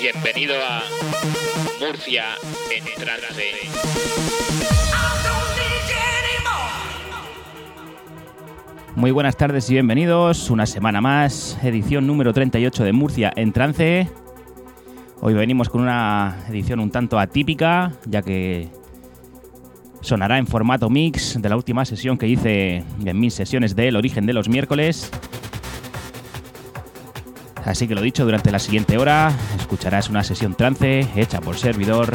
Bienvenido a Murcia en. Muy buenas tardes y bienvenidos. Una semana más, edición número 38 de Murcia en trance. Hoy venimos con una edición un tanto atípica, ya que sonará en formato mix de la última sesión que hice en mis sesiones del origen de los miércoles. Así que lo dicho, durante la siguiente hora escucharás una sesión trance hecha por servidor.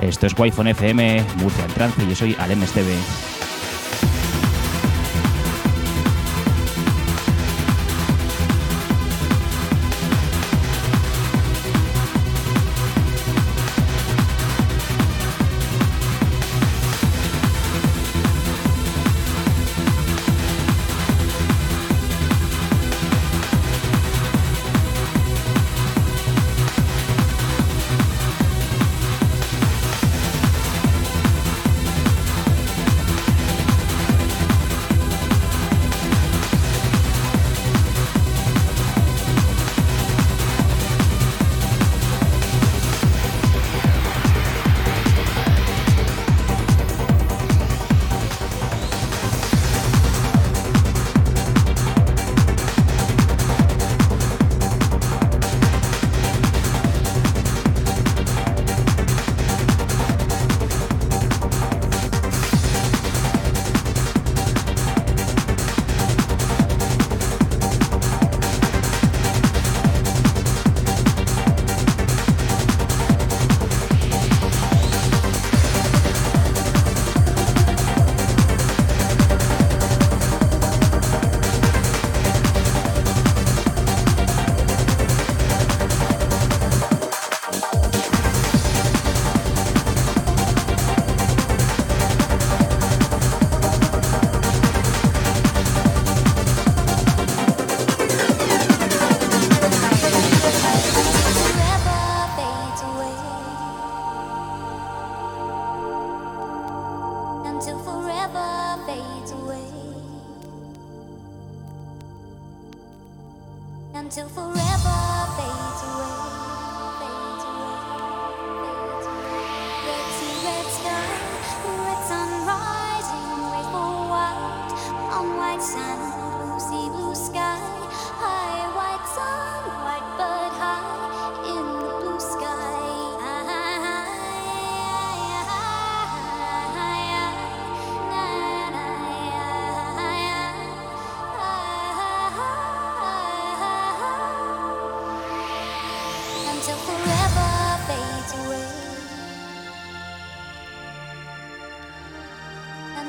Esto es Wi-Fi FM, Murcia en trance, yo soy Alem Esteve.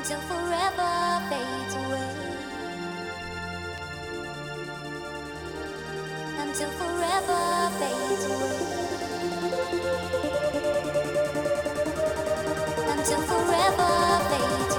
until forever fades away. Until forever fades away. Until forever fades away.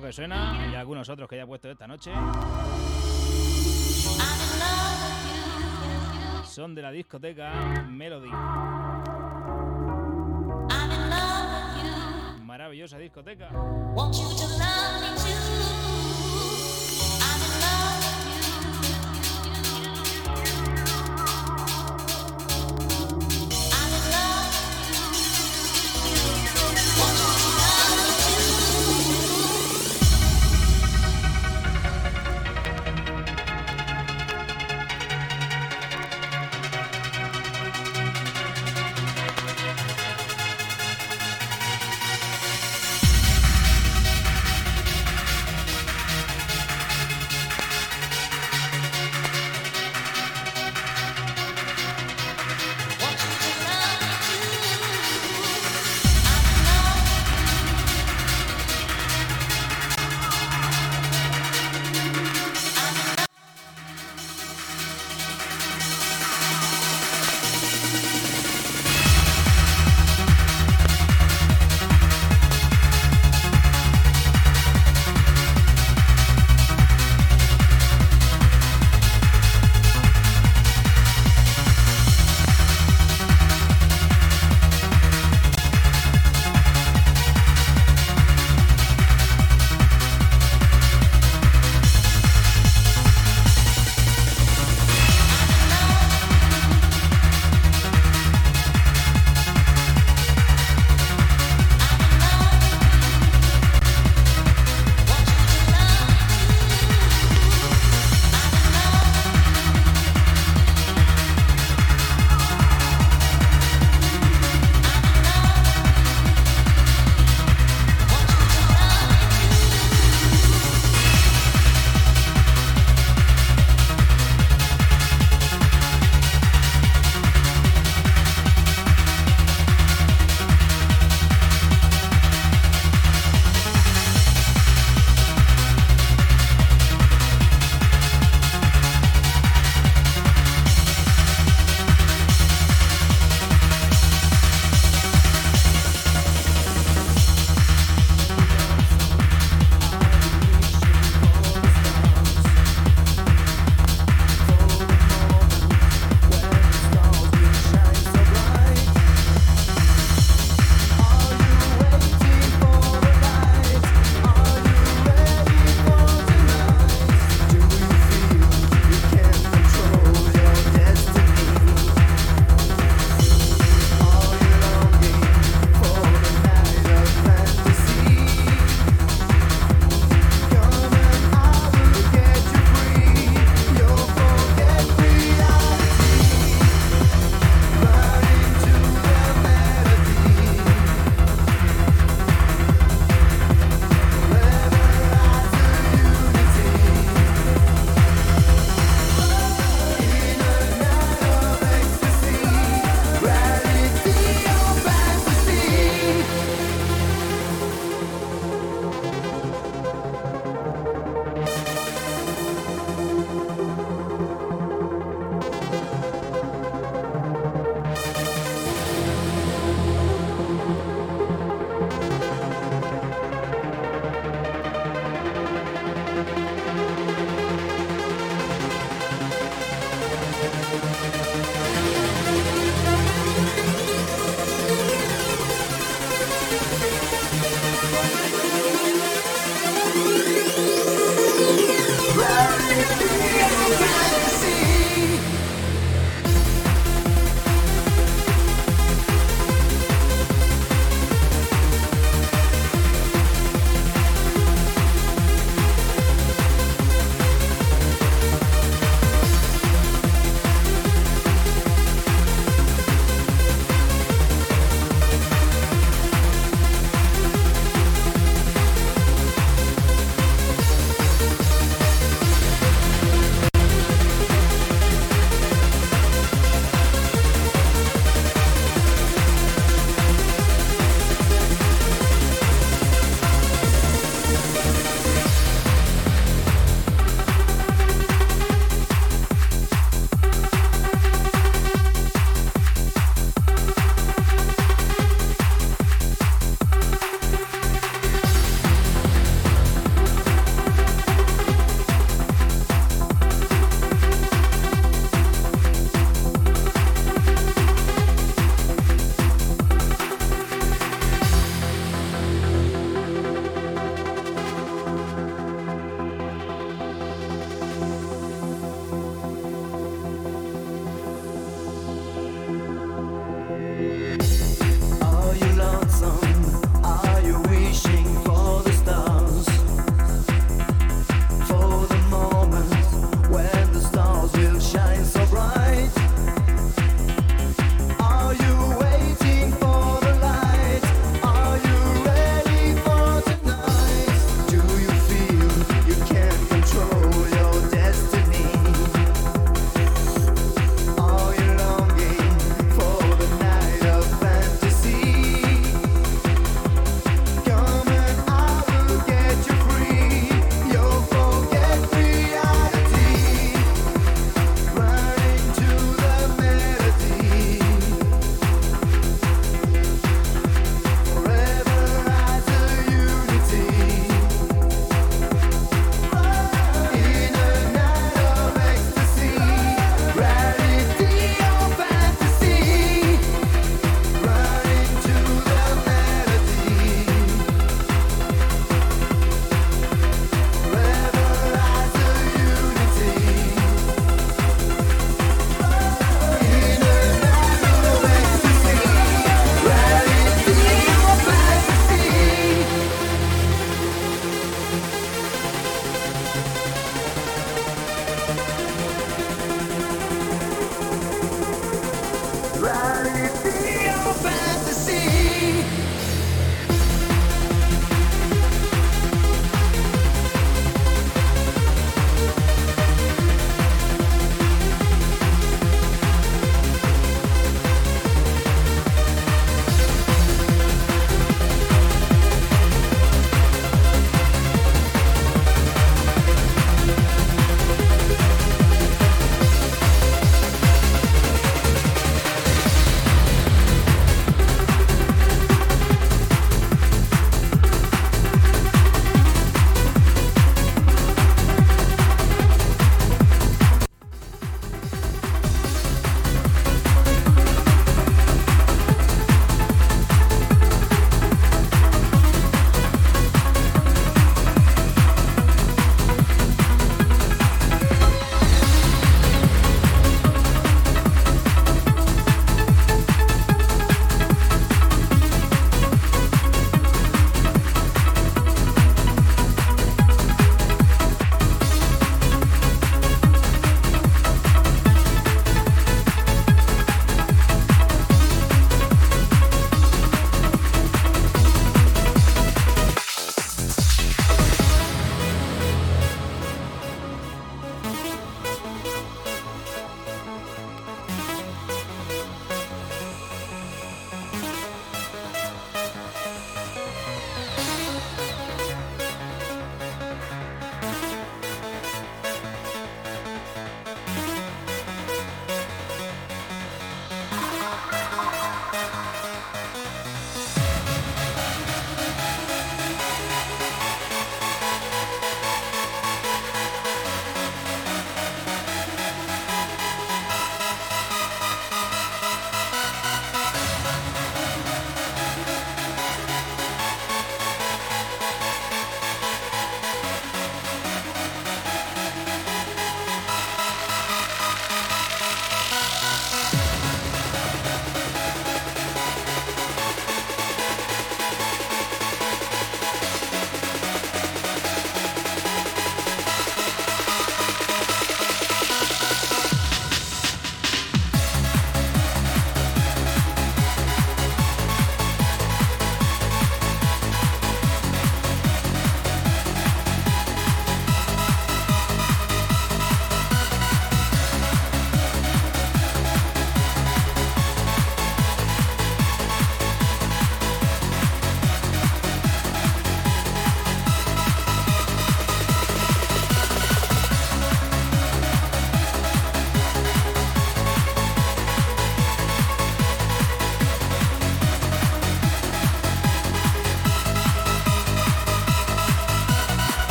Que suena y algunos otros que ya he puesto esta noche son de la discoteca Melody. Maravillosa discoteca.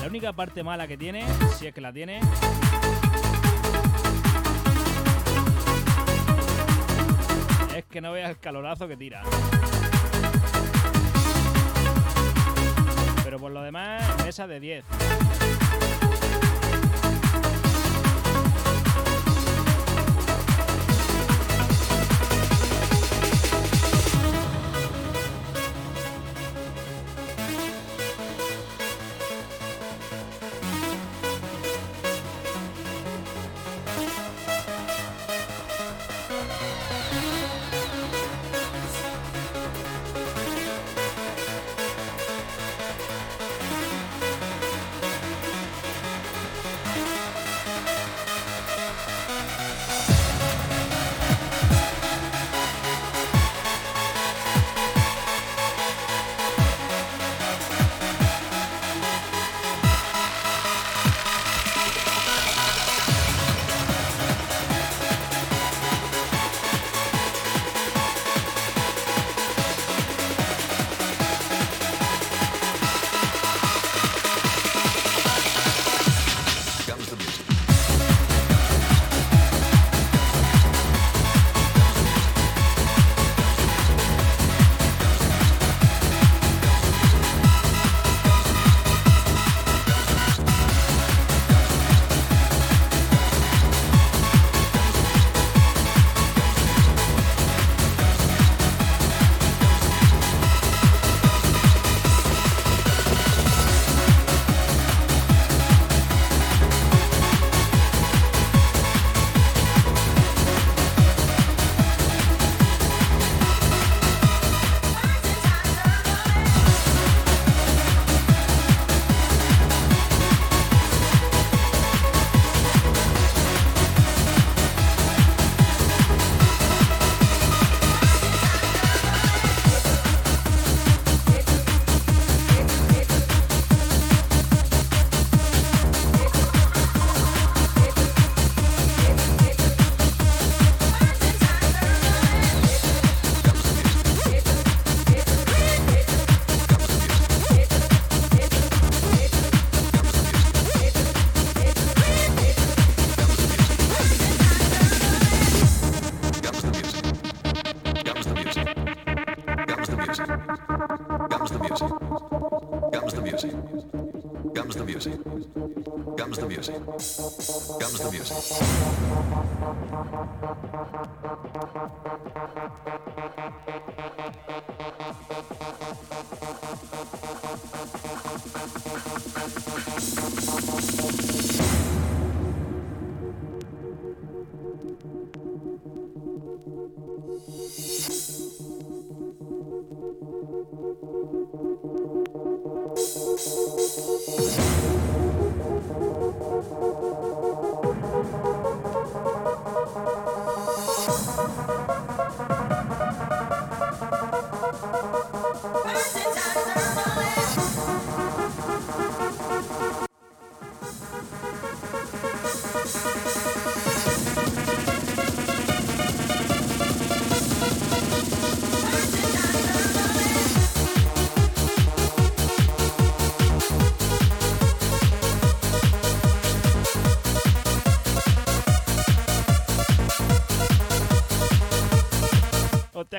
La única parte mala que tiene, si es que la tiene, es que no veas el calorazo que tira. Pero por lo demás, mesa de 10.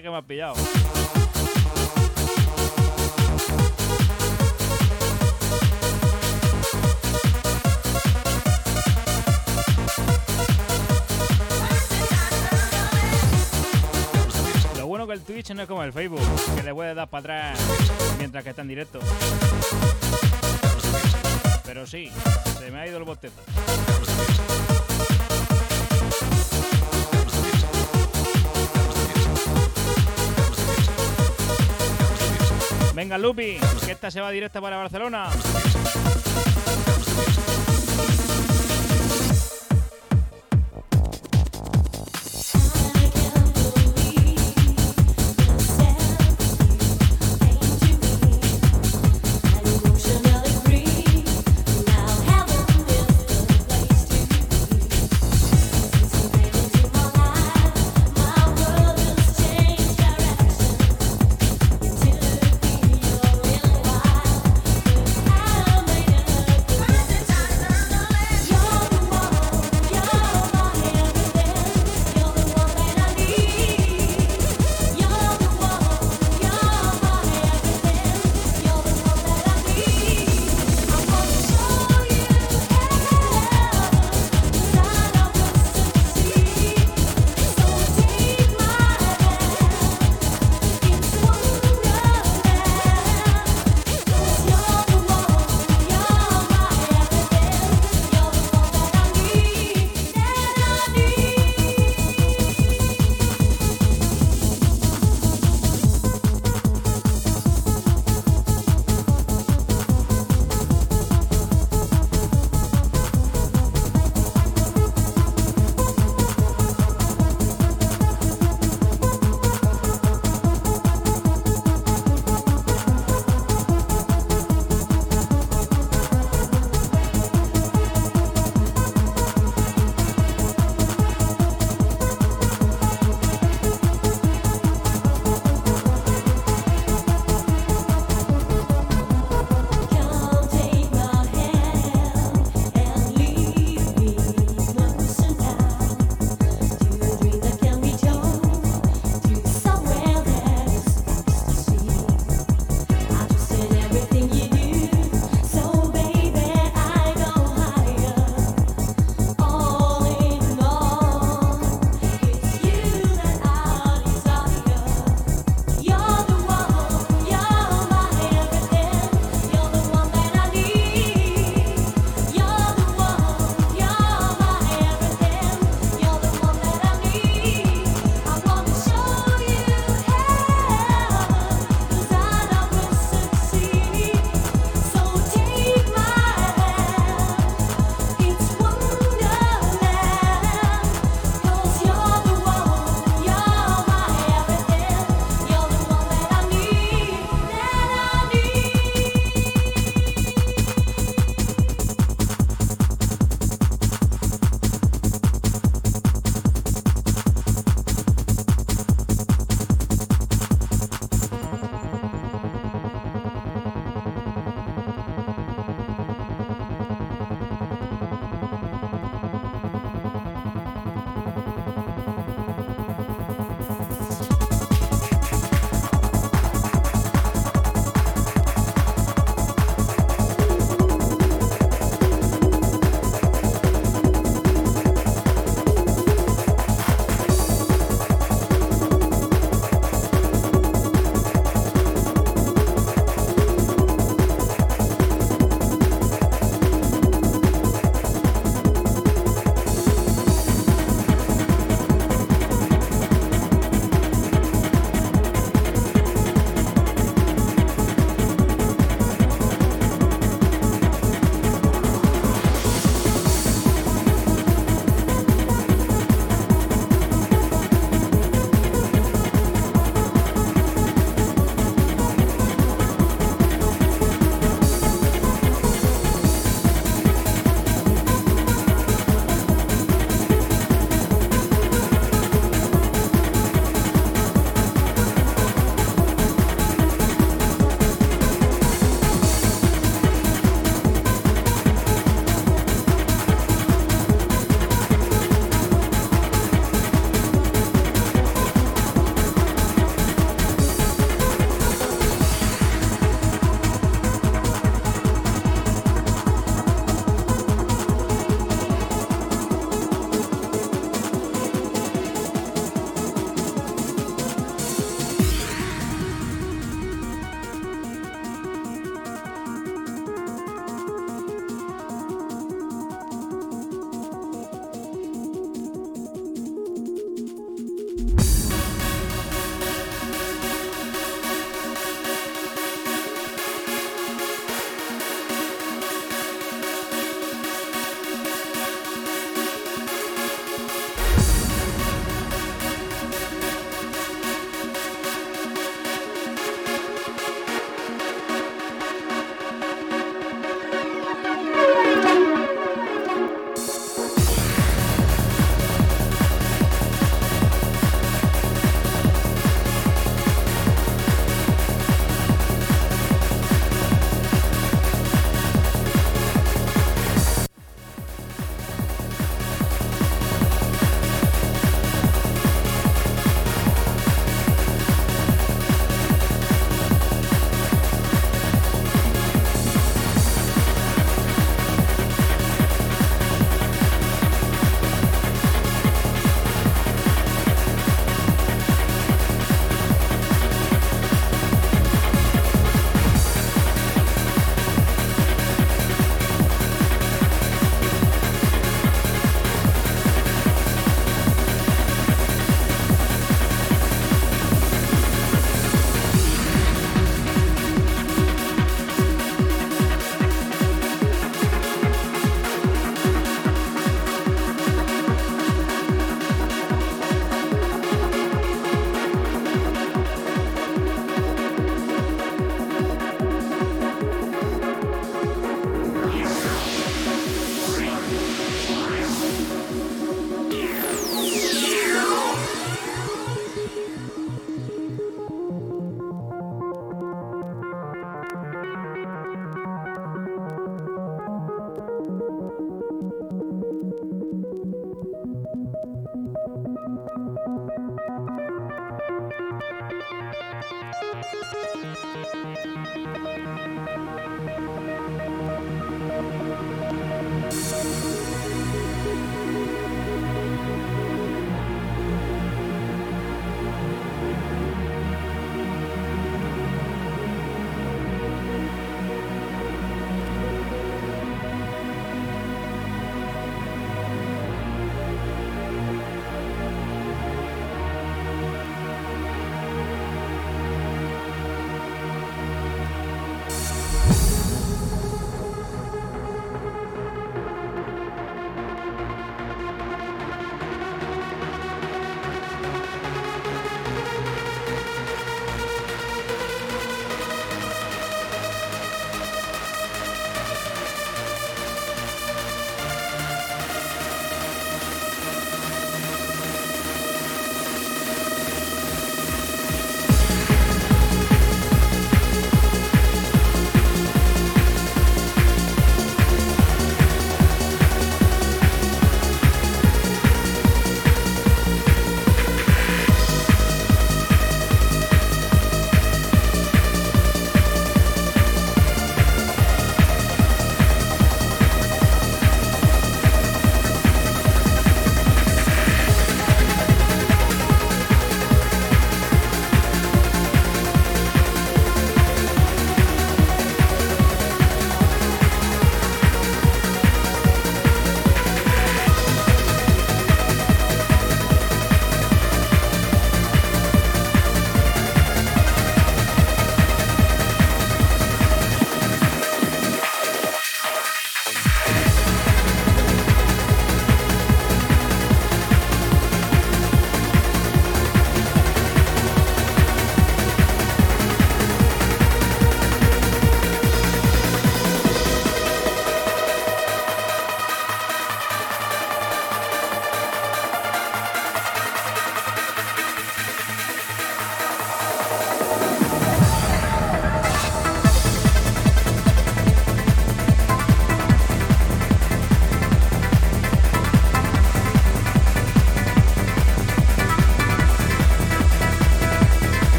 Que me has pillado. Lo bueno que el Twitch no es como el Facebook, que le puedes dar para atrás mientras que está en directo. Pero sí, se me ha ido el bostezo. Venga, Lupi, que esta se va directa para Barcelona.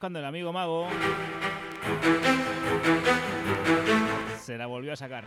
Cuando el amigo mago se la volvió a sacar.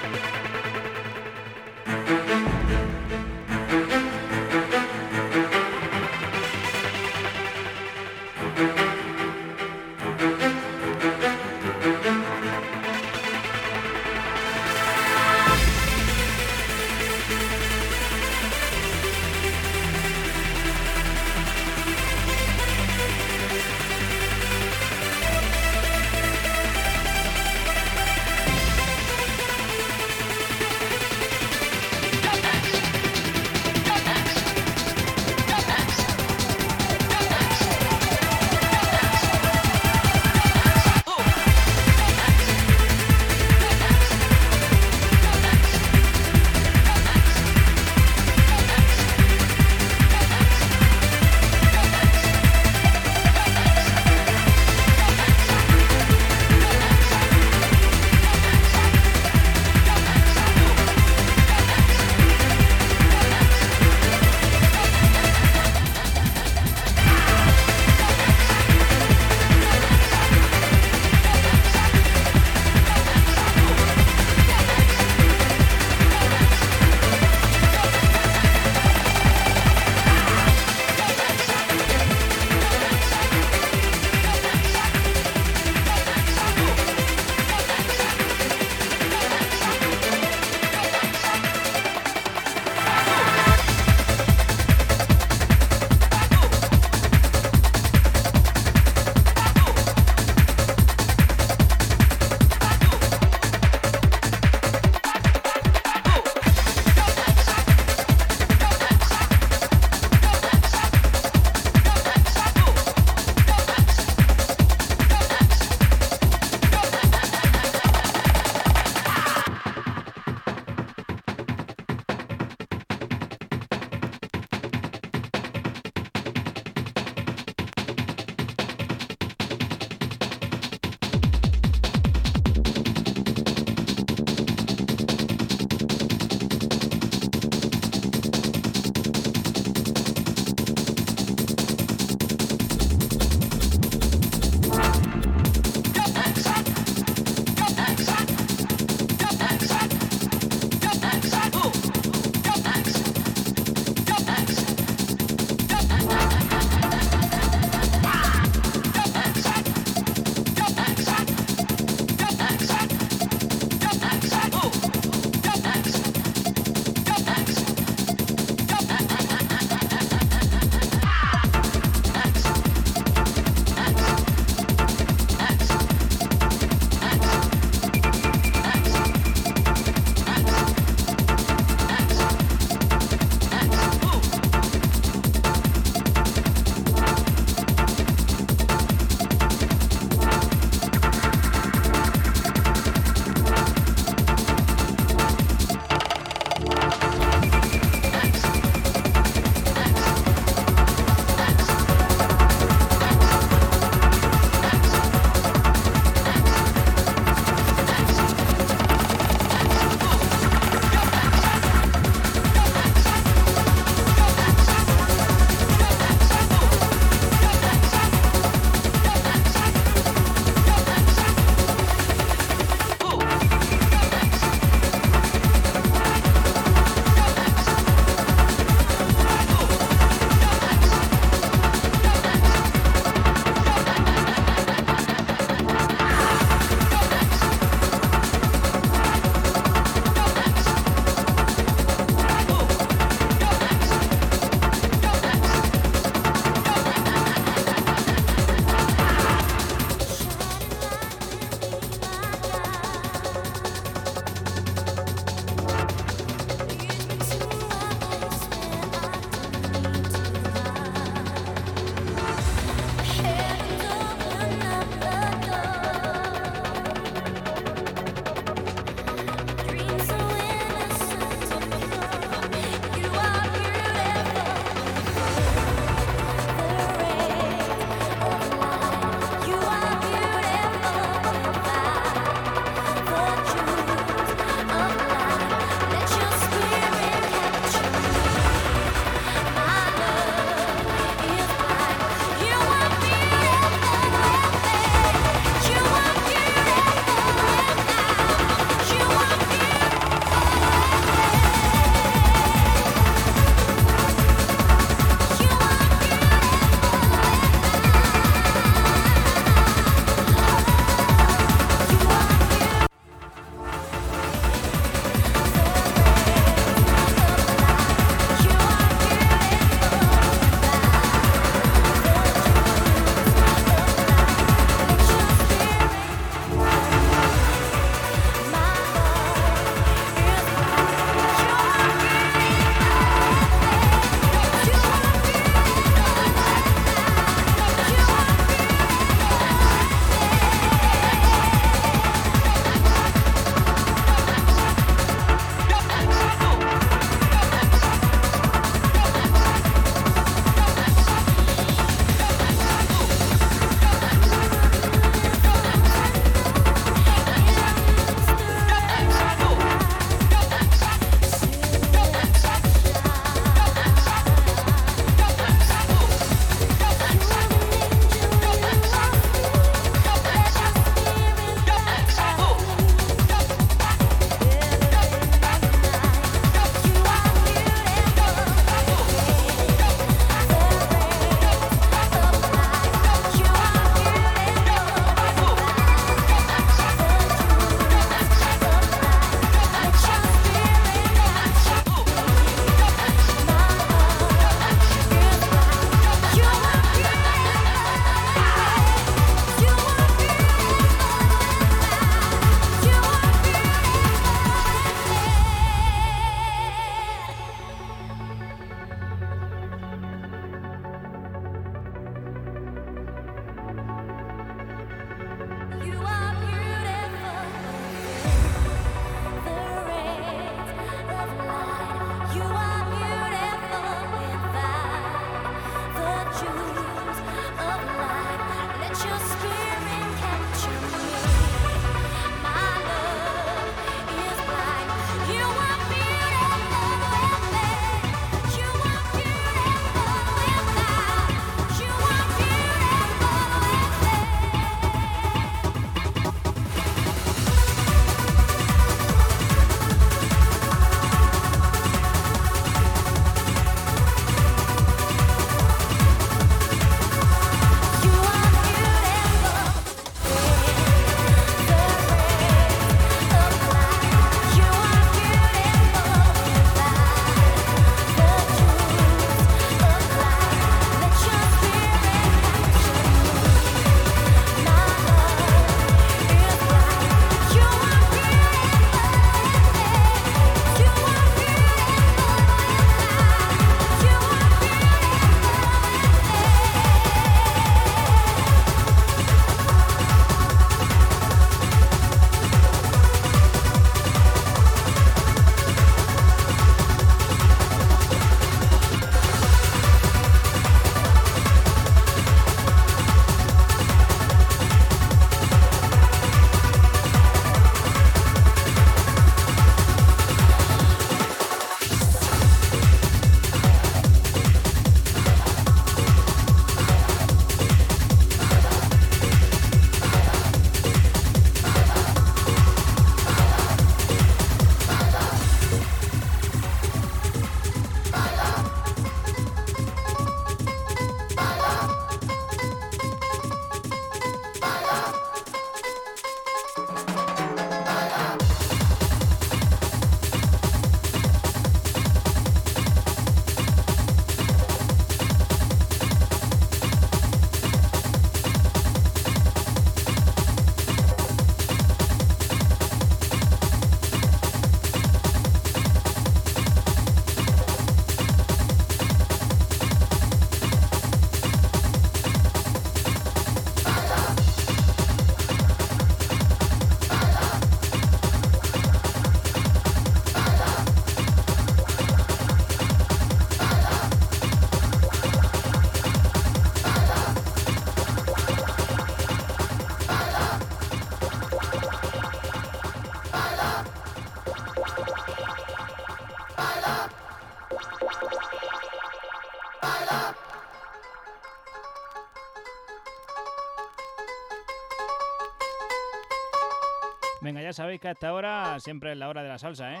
Sabéis que hasta ahora siempre es la hora de la salsa, ¿eh?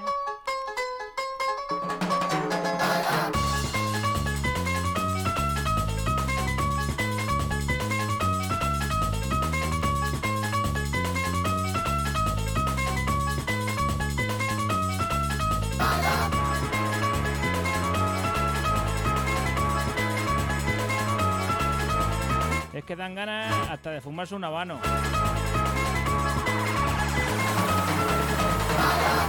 Es que dan ganas hasta de fumarse un habano.「まだ」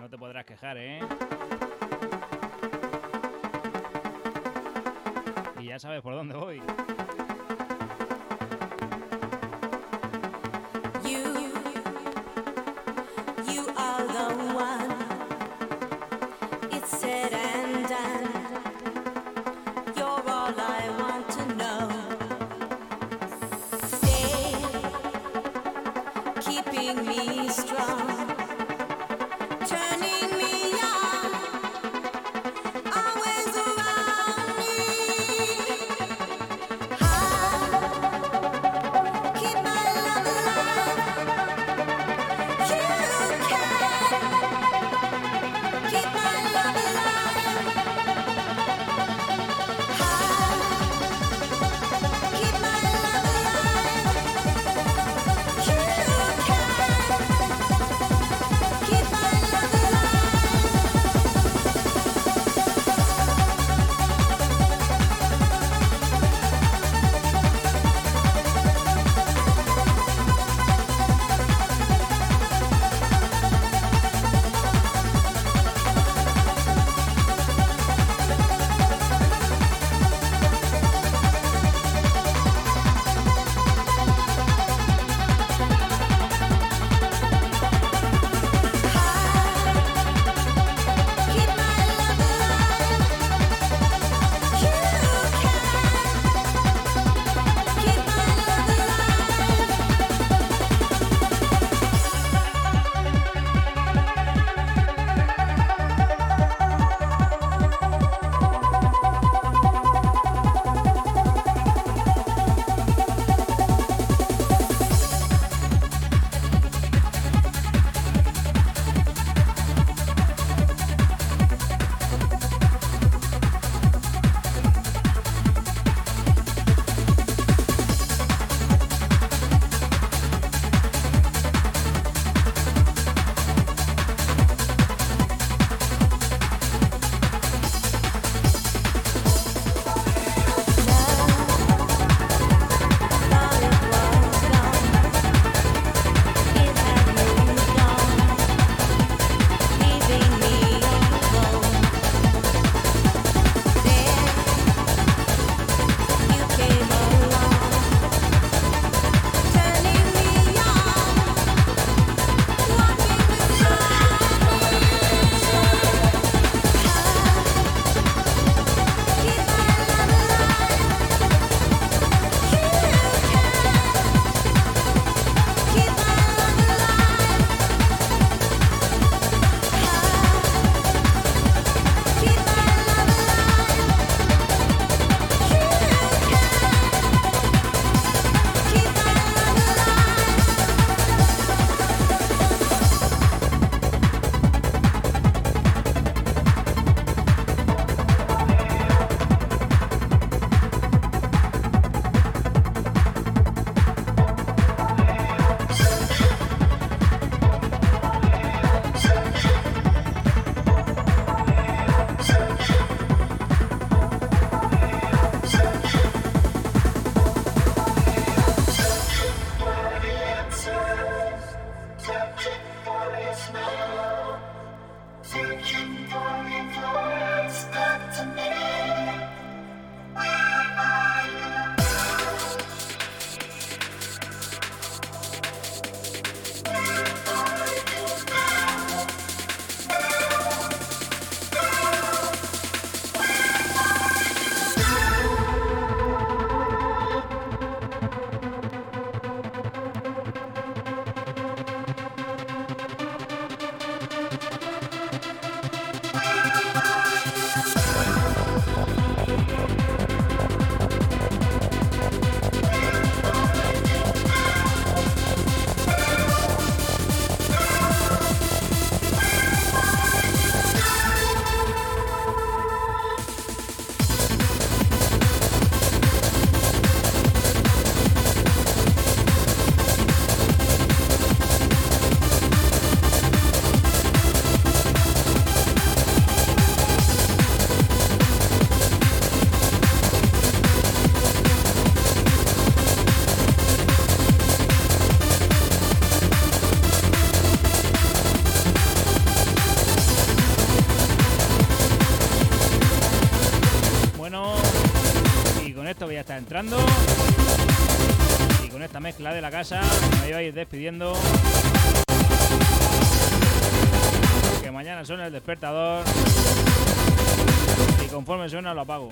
No te podrás quejar, ¿eh? Y ya sabes por dónde voy. Entrando. Y con esta mezcla de la casa me voy a ir despidiendo. Que mañana suena el despertador. Y conforme suena lo apago.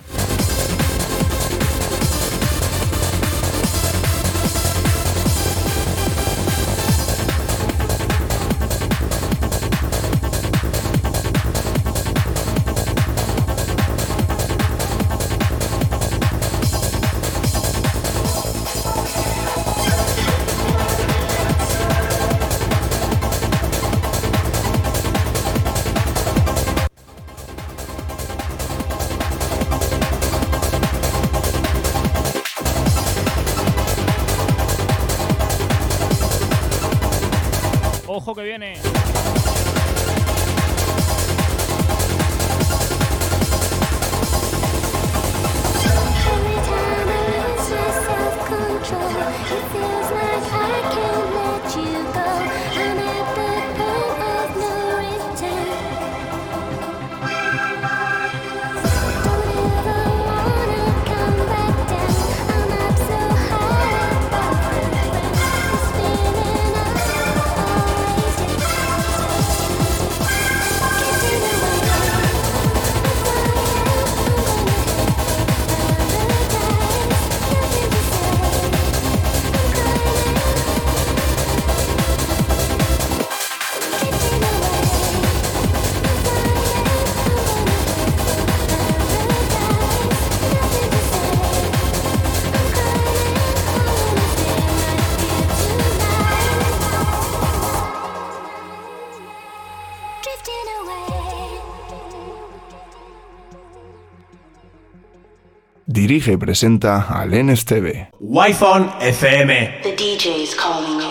Dirige y presenta Alen Esteve. Wi-Fi FM. The DJ's calling.